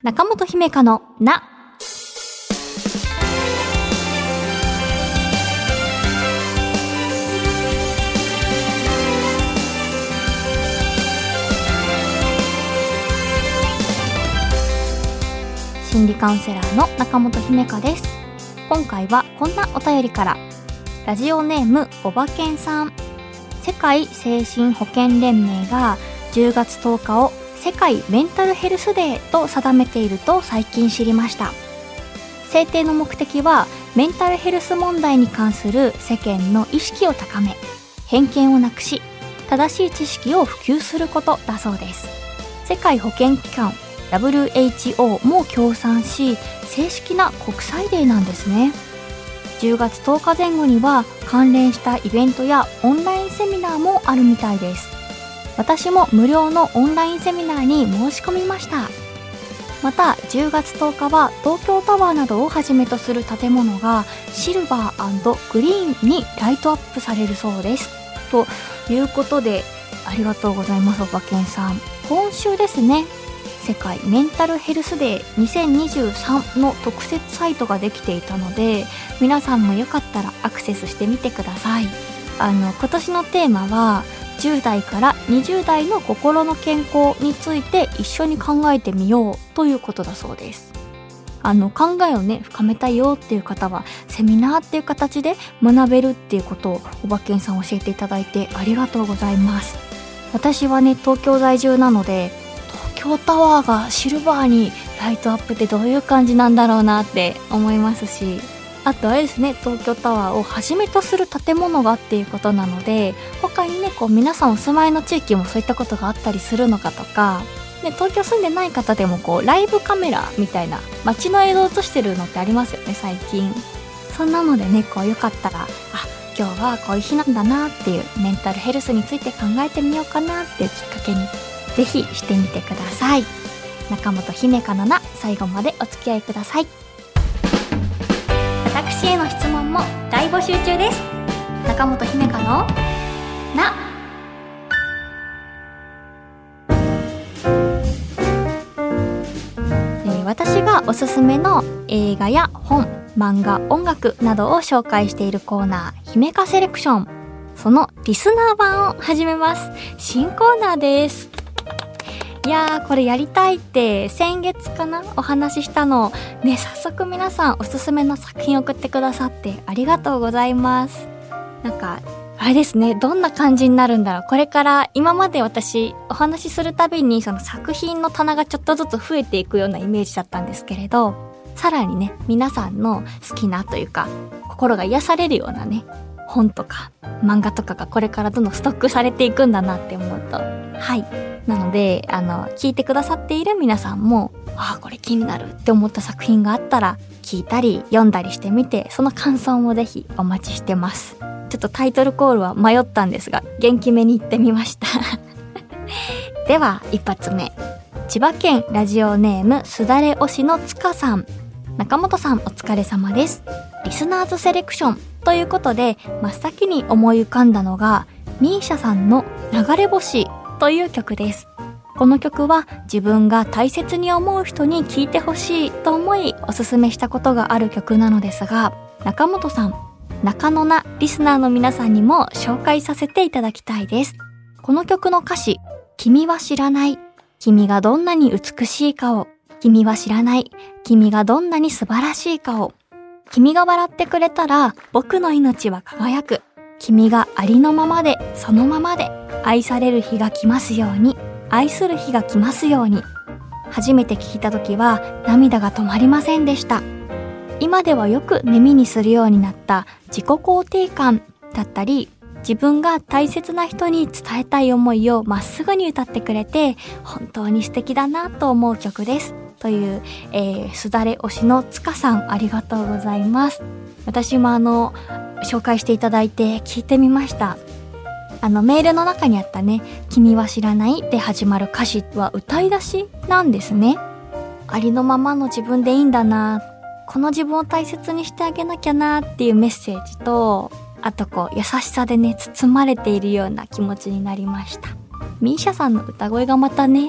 中本姫香のな。心理カウンセラーの中本姫香です。今回はこんなお便りから。ラジオネームおばけんさん。世界精神保健連盟が10月10日を世界メンタルヘルスデーと定めていると最近知りました。制定の目的はメンタルヘルス問題に関する世間の意識を高め偏見をなくし正しい知識を普及することだそうです。世界保健機関 WHO も協賛し正式な国際デーなんですね。10月10日前後には関連したイベントやオンラインセミナーもあるみたいです。私も無料のオンラインセミナーに申し込みました。また10月10日は東京タワーなどをはじめとする建物がシルバーグリーンにライトアップされるそうです。ということでありがとうございますおばけんさん。今週ですね世界メンタルヘルスデー2023の特設サイトができていたので皆さんもよかったらアクセスしてみてください。あの今年のテーマは10代から20代の心の健康について一緒に考えてみようということだそうです。あの考えをね深めたいよっていう方はセミナーっていう形で学べるっていうことをおばけんさん教えていただいてありがとうございます。私はね東京在住なので東京タワーがシルバーにライトアップってどういう感じなんだろうなって思いますしあとあれですね東京タワーをはじめとする建物がっていうことなので他にねこう皆さんお住まいの地域もそういったことがあったりするのかとかで東京住んでない方でもこうライブカメラみたいな街の映像を映してるのってありますよね最近。そんなのでねこうよかったらあ今日はこういう日なんだなっていうメンタルヘルスについて考えてみようかなっていうきっかけにぜひしてみてください。中本姫香のな最後までお付き合いください。への質問も大募集中です。中本姫香のな。私がおすすめの映画や本漫画音楽などを紹介しているコーナー姫香セレクション。そのリスナー版を始めます。新コーナーです。いやーこれやりたいって先月かなお話ししたの。ね早速皆さんおすすめの作品送ってくださってありがとうございます。なんかあれですねどんな感じになるんだろう。これから今まで私お話しするたびにその作品の棚がちょっとずつ増えていくようなイメージだったんですけれどさらにね皆さんの好きなというか心が癒されるようなね本とか漫画とかがこれからどんどんストックされていくんだなって思うとはい。なので、あの、聞いてくださっている皆さんも、ああ、これ気になるって思った作品があったら、聞いたり読んだりしてみて、その感想もぜひお待ちしてます。ちょっとタイトルコールは迷ったんですが、元気めに言ってみました では、一発目。千葉県ラジオネームすだれ推しのつかさん。中本さんお疲れ様です。リスナーズセレクションということで、真っ先に思い浮かんだのが、ミーシャさんの流れ星という曲です。この曲は自分が大切に思う人に聴いてほしいと思いおすすめしたことがある曲なのですが、中本さん、中野なリスナーの皆さんにも紹介させていただきたいです。この曲の歌詞、君は知らない。君がどんなに美しいかを。君は知らない。君がどんなに素晴らしいかを。君が笑ってくれたら僕の命は輝く。君がありのままでそのままで愛される日が来ますように愛する日が来ますように初めて聞いた時は涙が止まりませんでした。今ではよく耳にするようになった自己肯定感だったり自分が大切な人に伝えたい思いをまっすぐに歌ってくれて本当に素敵だなと思う曲です。という、えー、すだれ推しのつかさんありがとうございます。私もあの紹介していただいて聞いてみました。あのメールの中にあったね「君は知らない」で始まる歌詞は歌い出しなんですね。ありのままの自分でいいんだな。この自分を大切にしてあげなきゃなっていうメッセージとあとこう優しさでね包まれているような気持ちになりました。ミーシャさんの歌声がまたね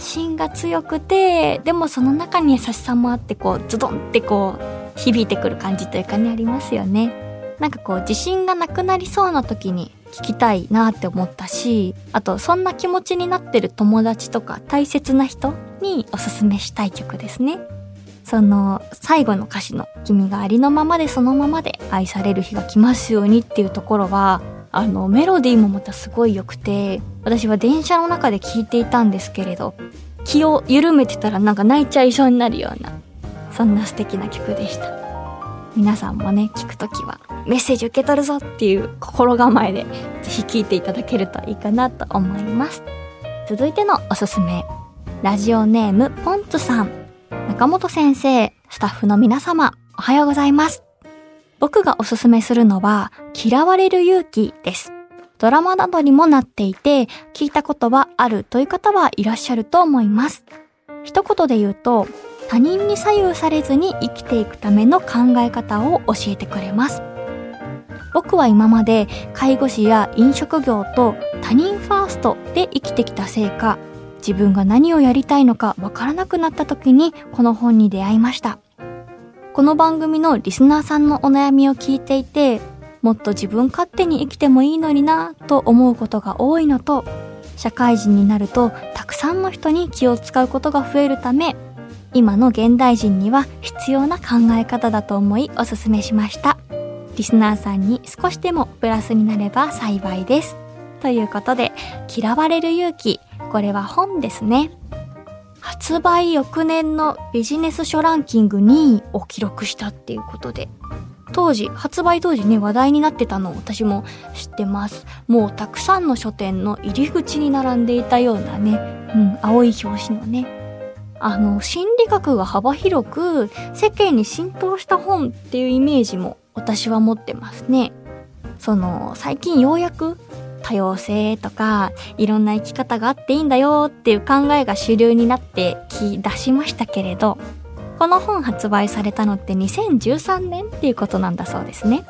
芯が強くてでもその中に優しさもあってこうズドンってこう響いてくる感じというかねありますよね。なんかこう自信がなくなりそうな時に聞きたいなって思ったしあとそんな気持ちになってる友達とか大切な人におすすめしたい曲ですね。その最後の歌詞の「君がありのままでそのままで愛される日が来ますように」っていうところはあのメロディーもまたすごい良くて私は電車の中で聴いていたんですけれど気を緩めてたらなんか泣いちゃいそうになるようなそんな素敵な曲でした。皆さんもね聴くときはメッセージ受け取るぞっていう心構えでぜひ聴いていただけるといいかなと思います。続いてのおすすめラジオネームポンツさん。中本先生スタッフの皆様おはようございます。僕がおすすめするのは、嫌われる勇気です。ドラマなどにもなっていて、聞いたことはあるという方はいらっしゃると思います。一言で言うと、他人に左右されずに生きていくための考え方を教えてくれます。僕は今まで介護士や飲食業と他人ファーストで生きてきたせいか、自分が何をやりたいのかわからなくなった時にこの本に出会いました。この番組のリスナーさんのお悩みを聞いていて、もっと自分勝手に生きてもいいのになと思うことが多いのと、社会人になるとたくさんの人に気を使うことが増えるため、今の現代人には必要な考え方だと思いおすすめしました。リスナーさんに少しでもプラスになれば幸いです。ということで、嫌われる勇気、これは本ですね。発売翌年のビジネス書ランキング2位を記録したっていうことで、当時、発売当時ね、話題になってたのを私も知ってます。もうたくさんの書店の入り口に並んでいたようなね、うん、青い表紙のね。あの、心理学が幅広く世間に浸透した本っていうイメージも私は持ってますね。その、最近ようやく多様性とかいろんな生き方があっていいんだよっていう考えが主流になってき出しましたけれどこの本発売されたのって2013年っていうことなんだそうですね。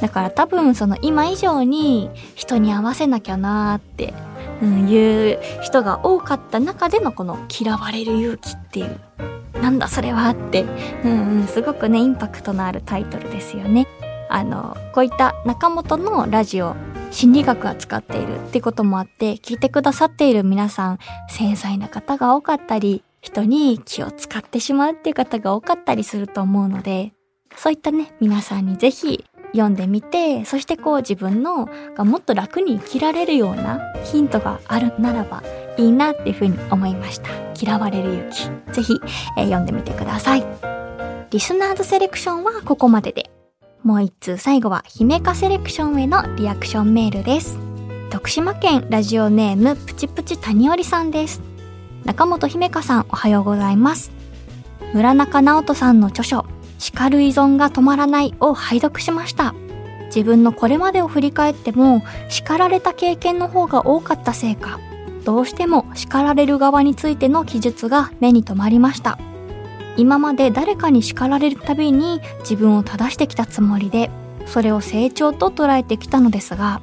だから多分その今以上に人に合わせなきゃなーって、うん、いう人が多かった中でのこの嫌われる勇気っていうなんだそれはって、うんうん、すごくねインパクトのあるタイトルですよね。あのこういった中本のラジオ心理学を使っているってこともあって、聞いてくださっている皆さん、繊細な方が多かったり、人に気を使ってしまうっていう方が多かったりすると思うので、そういったね、皆さんにぜひ読んでみて、そしてこう自分のがもっと楽に生きられるようなヒントがあるならばいいなっていうふうに思いました。嫌われる勇気。ぜひ、えー、読んでみてください。リスナーズセレクションはここまでで。もう一通最後は姫かセレクションへのリアクションメールです。徳島県ラジオネームプチプチ谷織さんです。中本姫香さんおはようございます。村中直人さんの著書、叱る依存が止まらないを拝読しました。自分のこれまでを振り返っても叱られた経験の方が多かったせいか、どうしても叱られる側についての記述が目に留まりました。今まで誰かに叱られるたびに自分を正してきたつもりでそれを成長と捉えてきたのですが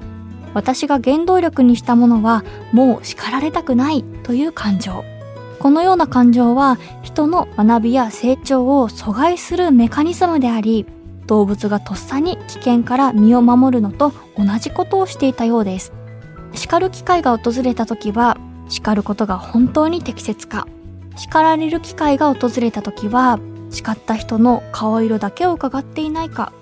私が原動力にしたものはもう叱られたくないという感情。このような感情は人の学びや成長を阻害するメカニズムであり動物がとっさに危険から身を守るのと同じことをしていたようです。叱る機会が訪れた時は叱ることが本当に適切か叱られる機会が訪れた時は叱った人の顔色だけを伺っていないか。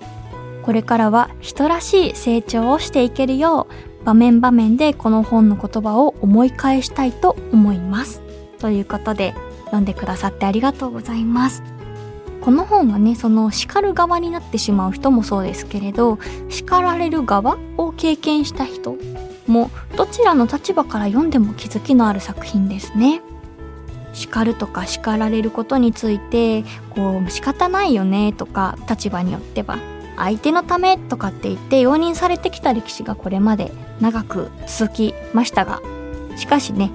これからは人らしい成長をしていけるよう場面場面でこの本の言葉を思い返したいと思います。ということで読んでくださってありがとうございます。この本はねその叱る側になってしまう人もそうですけれど叱られる側を経験した人もどちらの立場から読んでも気づきのある作品ですね。叱るとか叱られることについてこう仕方ないよねとか立場によっては。相手のためとかって言って容認されてきた歴史がこれまで長く続きましたがしかしね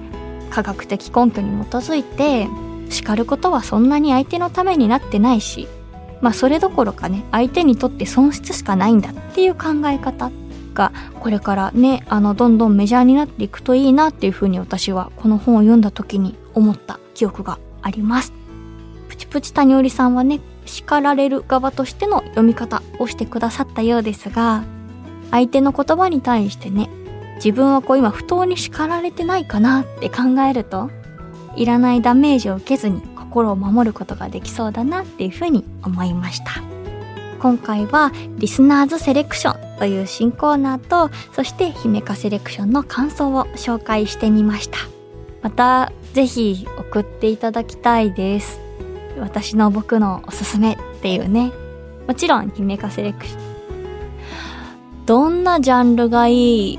科学的根拠に基づいて叱ることはそんなに相手のためになってないしまあそれどころかね相手にとって損失しかないんだっていう考え方がこれからねあのどんどんメジャーになっていくといいなっていうふうに私はこの本を読んだ時に思った記憶があります。プチプチ谷織さんはね、叱られる側としての読み方をしてくださったようですが、相手の言葉に対してね、自分はこう今不当に叱られてないかなって考えると、いらないダメージを受けずに心を守ることができそうだなっていうふうに思いました。今回はリスナーズセレクションという新コーナーと、そして姫かセレクションの感想を紹介してみました。またぜひ送っていただきたいです。私の僕のおすすめっていうね。もちろん姫かセレクション。どんなジャンルがいい？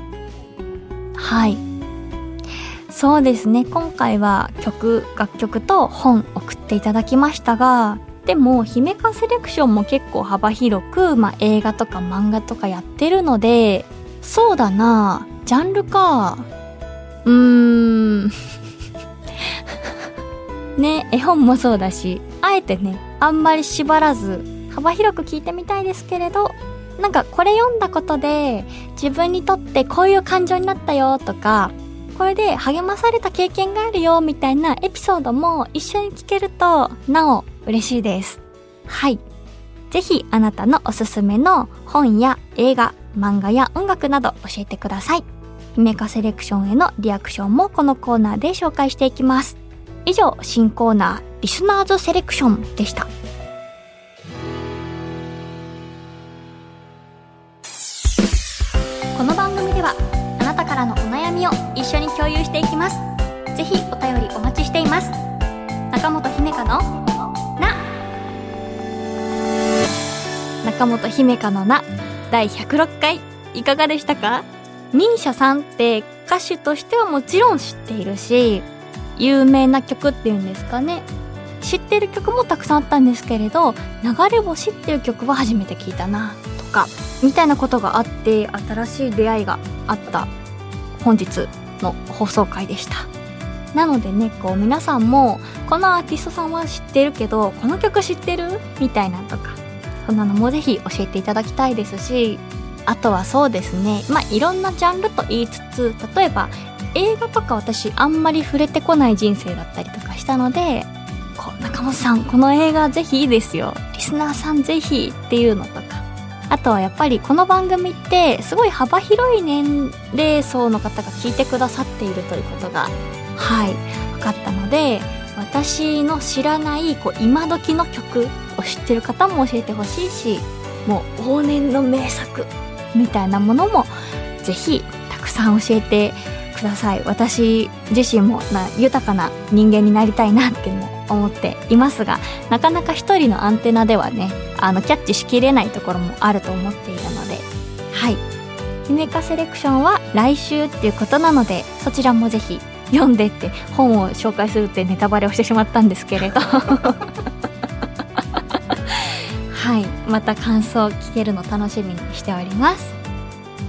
はい。そうですね。今回は曲、楽曲と本送っていただきましたが、でも、姫かセレクションも結構幅広く、まあ、映画とか漫画とかやってるので、そうだなジャンルか。うーん。ね、絵本もそうだし、あえてね、あんまり縛らず、幅広く聞いてみたいですけれど、なんかこれ読んだことで、自分にとってこういう感情になったよとか、これで励まされた経験があるよみたいなエピソードも一緒に聞けると、なお嬉しいです。はい。ぜひあなたのおすすめの本や映画、漫画や音楽など教えてください。姫かセレクションへのリアクションもこのコーナーで紹介していきます。以上、新コーナー、リスナーズセレクションでした。この番組では、あなたからのお悩みを一緒に共有していきます。ぜひお便りお待ちしています。中本姫香のな中本姫香の名第106回いかがでしたか？Misia さんって歌手としてはもちろん知っているし有名な曲っていうんですかね。知ってる曲もたくさんあったんですけれど「流れ星」っていう曲は初めて聞いたなとかみたいなことがあって新しい出会いがあった本日の放送回でした。なのでねこう皆さんもこのアーティストさんは知ってるけどこの曲知ってる？みたいなとかそんなのもぜひ教えていただきたいですしあとはそうですね。まあいろんなジャンルと言いつつ例えば映画とか私あんまり触れてこない人生だったりとかしたのでこう中本さんこの映画ぜひいいですよ。リスナーさんぜひっていうのとか。あとはやっぱりこの番組ってすごい幅広い年齢層の方が聞いてくださっているということがはい分かったので私の知らないこう今時の曲を知ってる方も教えてほしいしもう往年の名作みたいなものもぜひたくさん教えてください。私自身もな豊かな人間になりたいなっても思っていますがなかなか一人のアンテナではねあのキャッチしきれないところもあると思っているので。はい。姫かセレクションは来週っていうことなのでそちらもぜひ読んでって本を紹介するってネタバレをしてしまったんですけれど。はいまた感想を聞けるの楽しみにしております。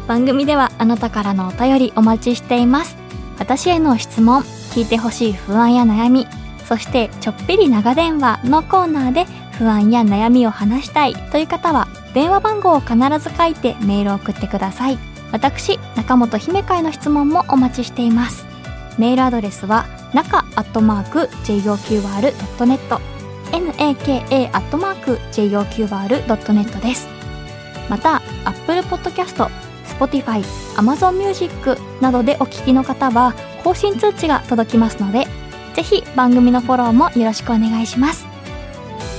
番組ではあなたからのお便りお待ちしています。私への質問聞いてほしい不安や悩みそしてちょっぴり長電話のコーナーで不安や悩みを話したいという方は電話番号を必ず書いてメールを送ってください。私中本姫会の質問もお待ちしています。メールアドレスは中アットマーク JOQR.net naka アットマーク JOQR.net です。また Apple Podcast、Spotify、Amazon Music などでお聞きの方は更新通知が届きますのでぜひ番組のフォローもよろしくお願いします。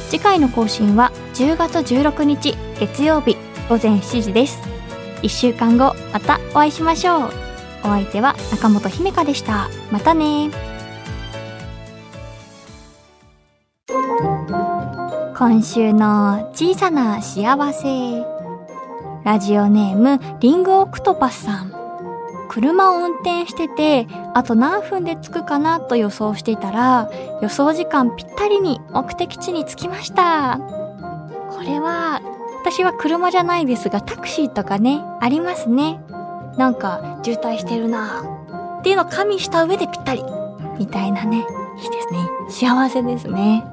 次回の更新は10月16日月曜日午前7時です。1週間後またお会いしましょう。お相手は中本姫香でした。またね今週の小さな幸せ。ラジオネームリングオクトパスさん。車を運転してて、あと何分で着くかなと予想していたら、予想時間ぴったりに目的地に着きました。これは、私は車じゃないですが、タクシーとかね、ありますね。なんか渋滞してるなっていうのを加味した上でぴったりみたいなねいいですね幸せですね